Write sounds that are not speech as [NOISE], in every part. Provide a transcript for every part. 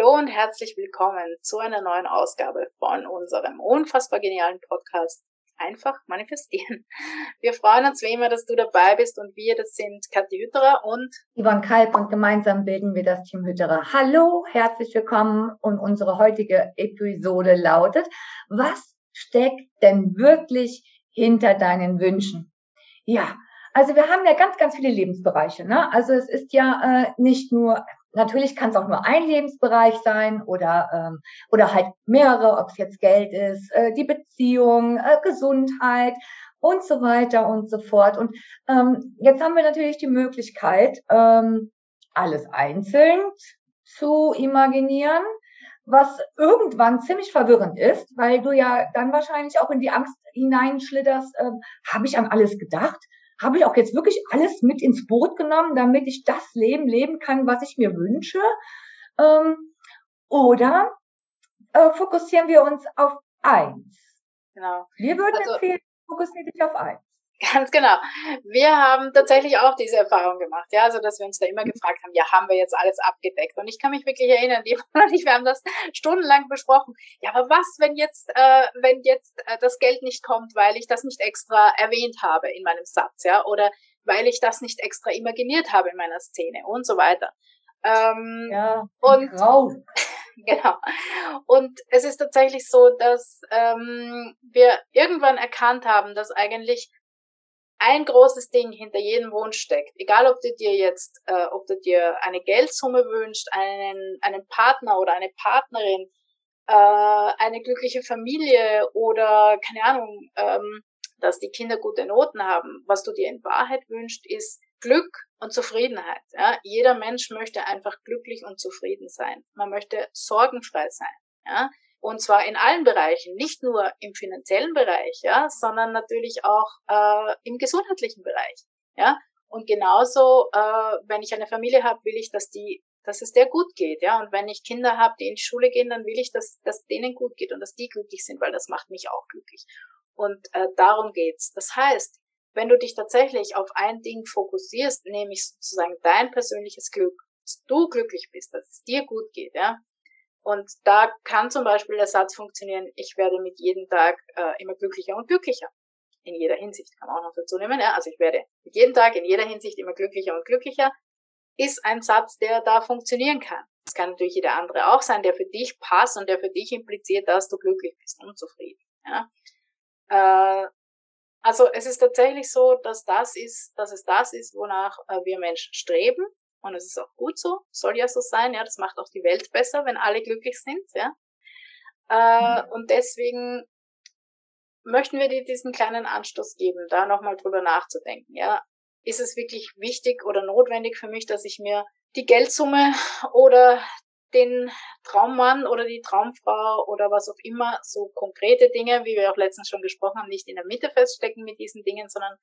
Hallo und herzlich willkommen zu einer neuen Ausgabe von unserem unfassbar genialen Podcast Einfach manifestieren. Wir freuen uns wie immer, dass du dabei bist und wir, das sind Kathi Hütterer und Yvonne Kalb und gemeinsam bilden wir das Team Hütterer. Hallo, herzlich willkommen und unsere heutige Episode lautet, was steckt denn wirklich hinter deinen Wünschen? Ja, also wir haben ja ganz, ganz viele Lebensbereiche. Ne? Also es ist ja äh, nicht nur Natürlich kann es auch nur ein Lebensbereich sein oder, ähm, oder halt mehrere, ob es jetzt Geld ist, äh, die Beziehung, äh, Gesundheit und so weiter und so fort. Und ähm, jetzt haben wir natürlich die Möglichkeit, ähm, alles einzeln zu imaginieren, was irgendwann ziemlich verwirrend ist, weil du ja dann wahrscheinlich auch in die Angst hineinschlitterst, äh, habe ich an alles gedacht? Habe ich auch jetzt wirklich alles mit ins Boot genommen, damit ich das Leben leben kann, was ich mir wünsche? Ähm, oder äh, fokussieren wir uns auf eins? Genau. Wir würden also, empfehlen, fokussiere dich auf eins. Ganz genau. Wir haben tatsächlich auch diese Erfahrung gemacht, ja, also dass wir uns da immer gefragt haben, ja, haben wir jetzt alles abgedeckt? Und ich kann mich wirklich erinnern, die [LAUGHS] und ich, wir haben das stundenlang besprochen. Ja, aber was, wenn jetzt, äh, wenn jetzt äh, das Geld nicht kommt, weil ich das nicht extra erwähnt habe in meinem Satz, ja, oder weil ich das nicht extra imaginiert habe in meiner Szene und so weiter. Ähm, ja, und grau. [LAUGHS] genau. Und es ist tatsächlich so, dass ähm, wir irgendwann erkannt haben, dass eigentlich ein großes Ding hinter jedem Wunsch steckt. Egal, ob du dir jetzt, äh, ob du dir eine Geldsumme wünschst, einen, einen Partner oder eine Partnerin, äh, eine glückliche Familie oder keine Ahnung, ähm, dass die Kinder gute Noten haben. Was du dir in Wahrheit wünschst, ist Glück und Zufriedenheit. Ja? Jeder Mensch möchte einfach glücklich und zufrieden sein. Man möchte sorgenfrei sein. Ja? Und zwar in allen Bereichen, nicht nur im finanziellen Bereich, ja, sondern natürlich auch äh, im gesundheitlichen Bereich. Ja. Und genauso, äh, wenn ich eine Familie habe, will ich, dass die, dass es der gut geht, ja. Und wenn ich Kinder habe, die in die Schule gehen, dann will ich, dass, dass denen gut geht und dass die glücklich sind, weil das macht mich auch glücklich. Und äh, darum geht's. Das heißt, wenn du dich tatsächlich auf ein Ding fokussierst, nämlich sozusagen dein persönliches Glück, dass du glücklich bist, dass es dir gut geht, ja, und da kann zum Beispiel der Satz funktionieren, ich werde mit jedem Tag äh, immer glücklicher und glücklicher. In jeder Hinsicht kann man auch noch dazu nehmen. Ja? Also ich werde mit jedem Tag in jeder Hinsicht immer glücklicher und glücklicher, ist ein Satz, der da funktionieren kann. Es kann natürlich jeder andere auch sein, der für dich passt und der für dich impliziert, dass du glücklich bist und zufrieden. Ja? Äh, also es ist tatsächlich so, dass das ist, dass es das ist, wonach äh, wir Menschen streben und es ist auch gut so, soll ja so sein, ja, das macht auch die Welt besser, wenn alle glücklich sind, ja. Äh, mhm. und deswegen möchten wir dir diesen kleinen Anstoß geben, da nochmal drüber nachzudenken, ja. Ist es wirklich wichtig oder notwendig für mich, dass ich mir die Geldsumme [LAUGHS] oder den Traummann oder die Traumfrau oder was auch immer, so konkrete Dinge, wie wir auch letztens schon gesprochen haben, nicht in der Mitte feststecken mit diesen Dingen, sondern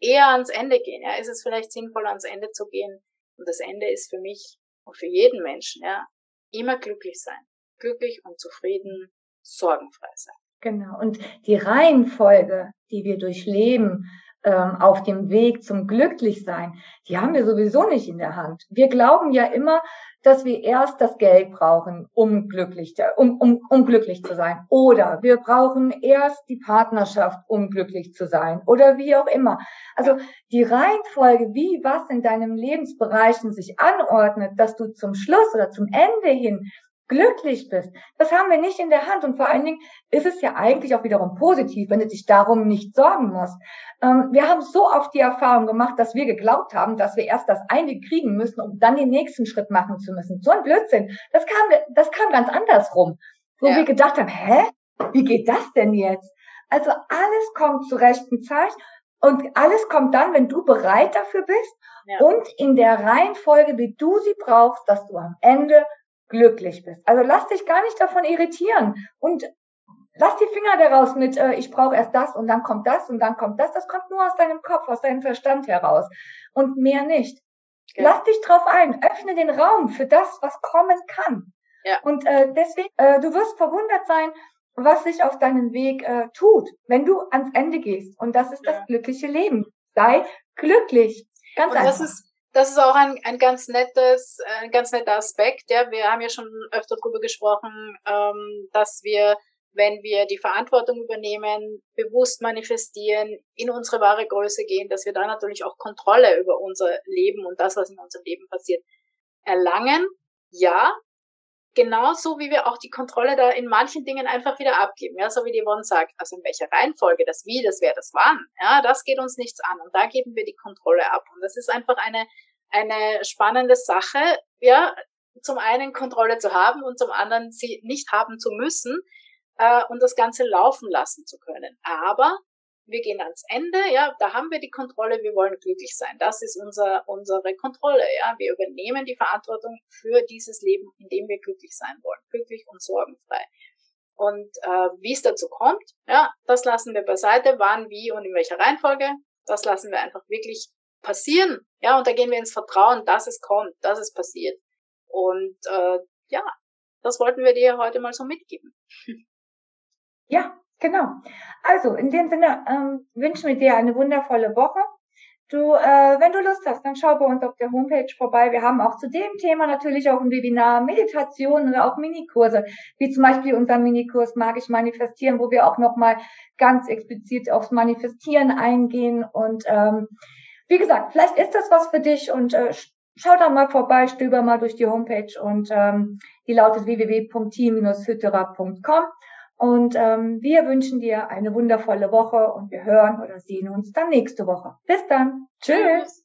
eher ans Ende gehen. Ja, ist es vielleicht sinnvoll, ans Ende zu gehen, und das Ende ist für mich und für jeden Menschen, ja, immer glücklich sein. Glücklich und zufrieden, sorgenfrei sein. Genau. Und die Reihenfolge, die wir durchleben, ähm, auf dem Weg zum Glücklichsein, die haben wir sowieso nicht in der Hand. Wir glauben ja immer, dass wir erst das Geld brauchen, um glücklich, um, um, um glücklich zu sein. Oder wir brauchen erst die Partnerschaft, um glücklich zu sein. Oder wie auch immer. Also die Reihenfolge, wie was in deinem Lebensbereichen sich anordnet, dass du zum Schluss oder zum Ende hin glücklich bist. Das haben wir nicht in der Hand. Und vor allen Dingen ist es ja eigentlich auch wiederum positiv, wenn du dich darum nicht sorgen musst. Ähm, wir haben so oft die Erfahrung gemacht, dass wir geglaubt haben, dass wir erst das eine kriegen müssen, um dann den nächsten Schritt machen zu müssen. So ein Blödsinn. Das kam, das kam ganz andersrum. Wo ja. wir gedacht haben, hä? Wie geht das denn jetzt? Also alles kommt zur rechten Zeit und alles kommt dann, wenn du bereit dafür bist ja. und in der Reihenfolge, wie du sie brauchst, dass du am Ende glücklich bist. Also lass dich gar nicht davon irritieren und lass die Finger daraus mit, äh, ich brauche erst das und dann kommt das und dann kommt das. Das kommt nur aus deinem Kopf, aus deinem Verstand heraus und mehr nicht. Ja. Lass dich drauf ein, öffne den Raum für das, was kommen kann. Ja. Und äh, deswegen, äh, du wirst verwundert sein, was sich auf deinen Weg äh, tut, wenn du ans Ende gehst. Und das ist ja. das glückliche Leben. Sei glücklich. Ganz und einfach. Das ist, das ist auch ein, ein ganz nettes, ein ganz netter Aspekt. Ja, wir haben ja schon öfter darüber gesprochen, ähm, dass wir, wenn wir die Verantwortung übernehmen, bewusst manifestieren, in unsere wahre Größe gehen, dass wir da natürlich auch Kontrolle über unser Leben und das, was in unserem Leben passiert, erlangen. Ja, genauso wie wir auch die Kontrolle da in manchen Dingen einfach wieder abgeben. Ja, so wie die Yvonne sagt, also in welcher Reihenfolge, das Wie, das Wer, das Wann, ja, das geht uns nichts an. Und da geben wir die Kontrolle ab. Und das ist einfach eine, eine spannende Sache, ja, zum einen Kontrolle zu haben und zum anderen sie nicht haben zu müssen äh, und das Ganze laufen lassen zu können. Aber wir gehen ans Ende, ja, da haben wir die Kontrolle, wir wollen glücklich sein. Das ist unser, unsere Kontrolle, ja. Wir übernehmen die Verantwortung für dieses Leben, in dem wir glücklich sein wollen. Glücklich und sorgenfrei. Und äh, wie es dazu kommt, ja, das lassen wir beiseite, wann, wie und in welcher Reihenfolge. Das lassen wir einfach wirklich passieren. Ja, und da gehen wir ins Vertrauen, dass es kommt, dass es passiert. Und äh, ja, das wollten wir dir heute mal so mitgeben. Ja, Genau. Also in dem Sinne ähm, wünschen wir dir eine wundervolle Woche. Du, äh, wenn du Lust hast, dann schau bei uns auf der Homepage vorbei. Wir haben auch zu dem Thema natürlich auch ein Webinar, Meditation oder auch Minikurse, wie zum Beispiel unser Minikurs Magisch Manifestieren, wo wir auch nochmal ganz explizit aufs Manifestieren eingehen. Und ähm, wie gesagt, vielleicht ist das was für dich und äh, schau da mal vorbei, stöber mal durch die Homepage und ähm, die lautet www.team-hütterer.com. Und ähm, wir wünschen dir eine wundervolle Woche und wir hören oder sehen uns dann nächste Woche. Bis dann. Tschüss.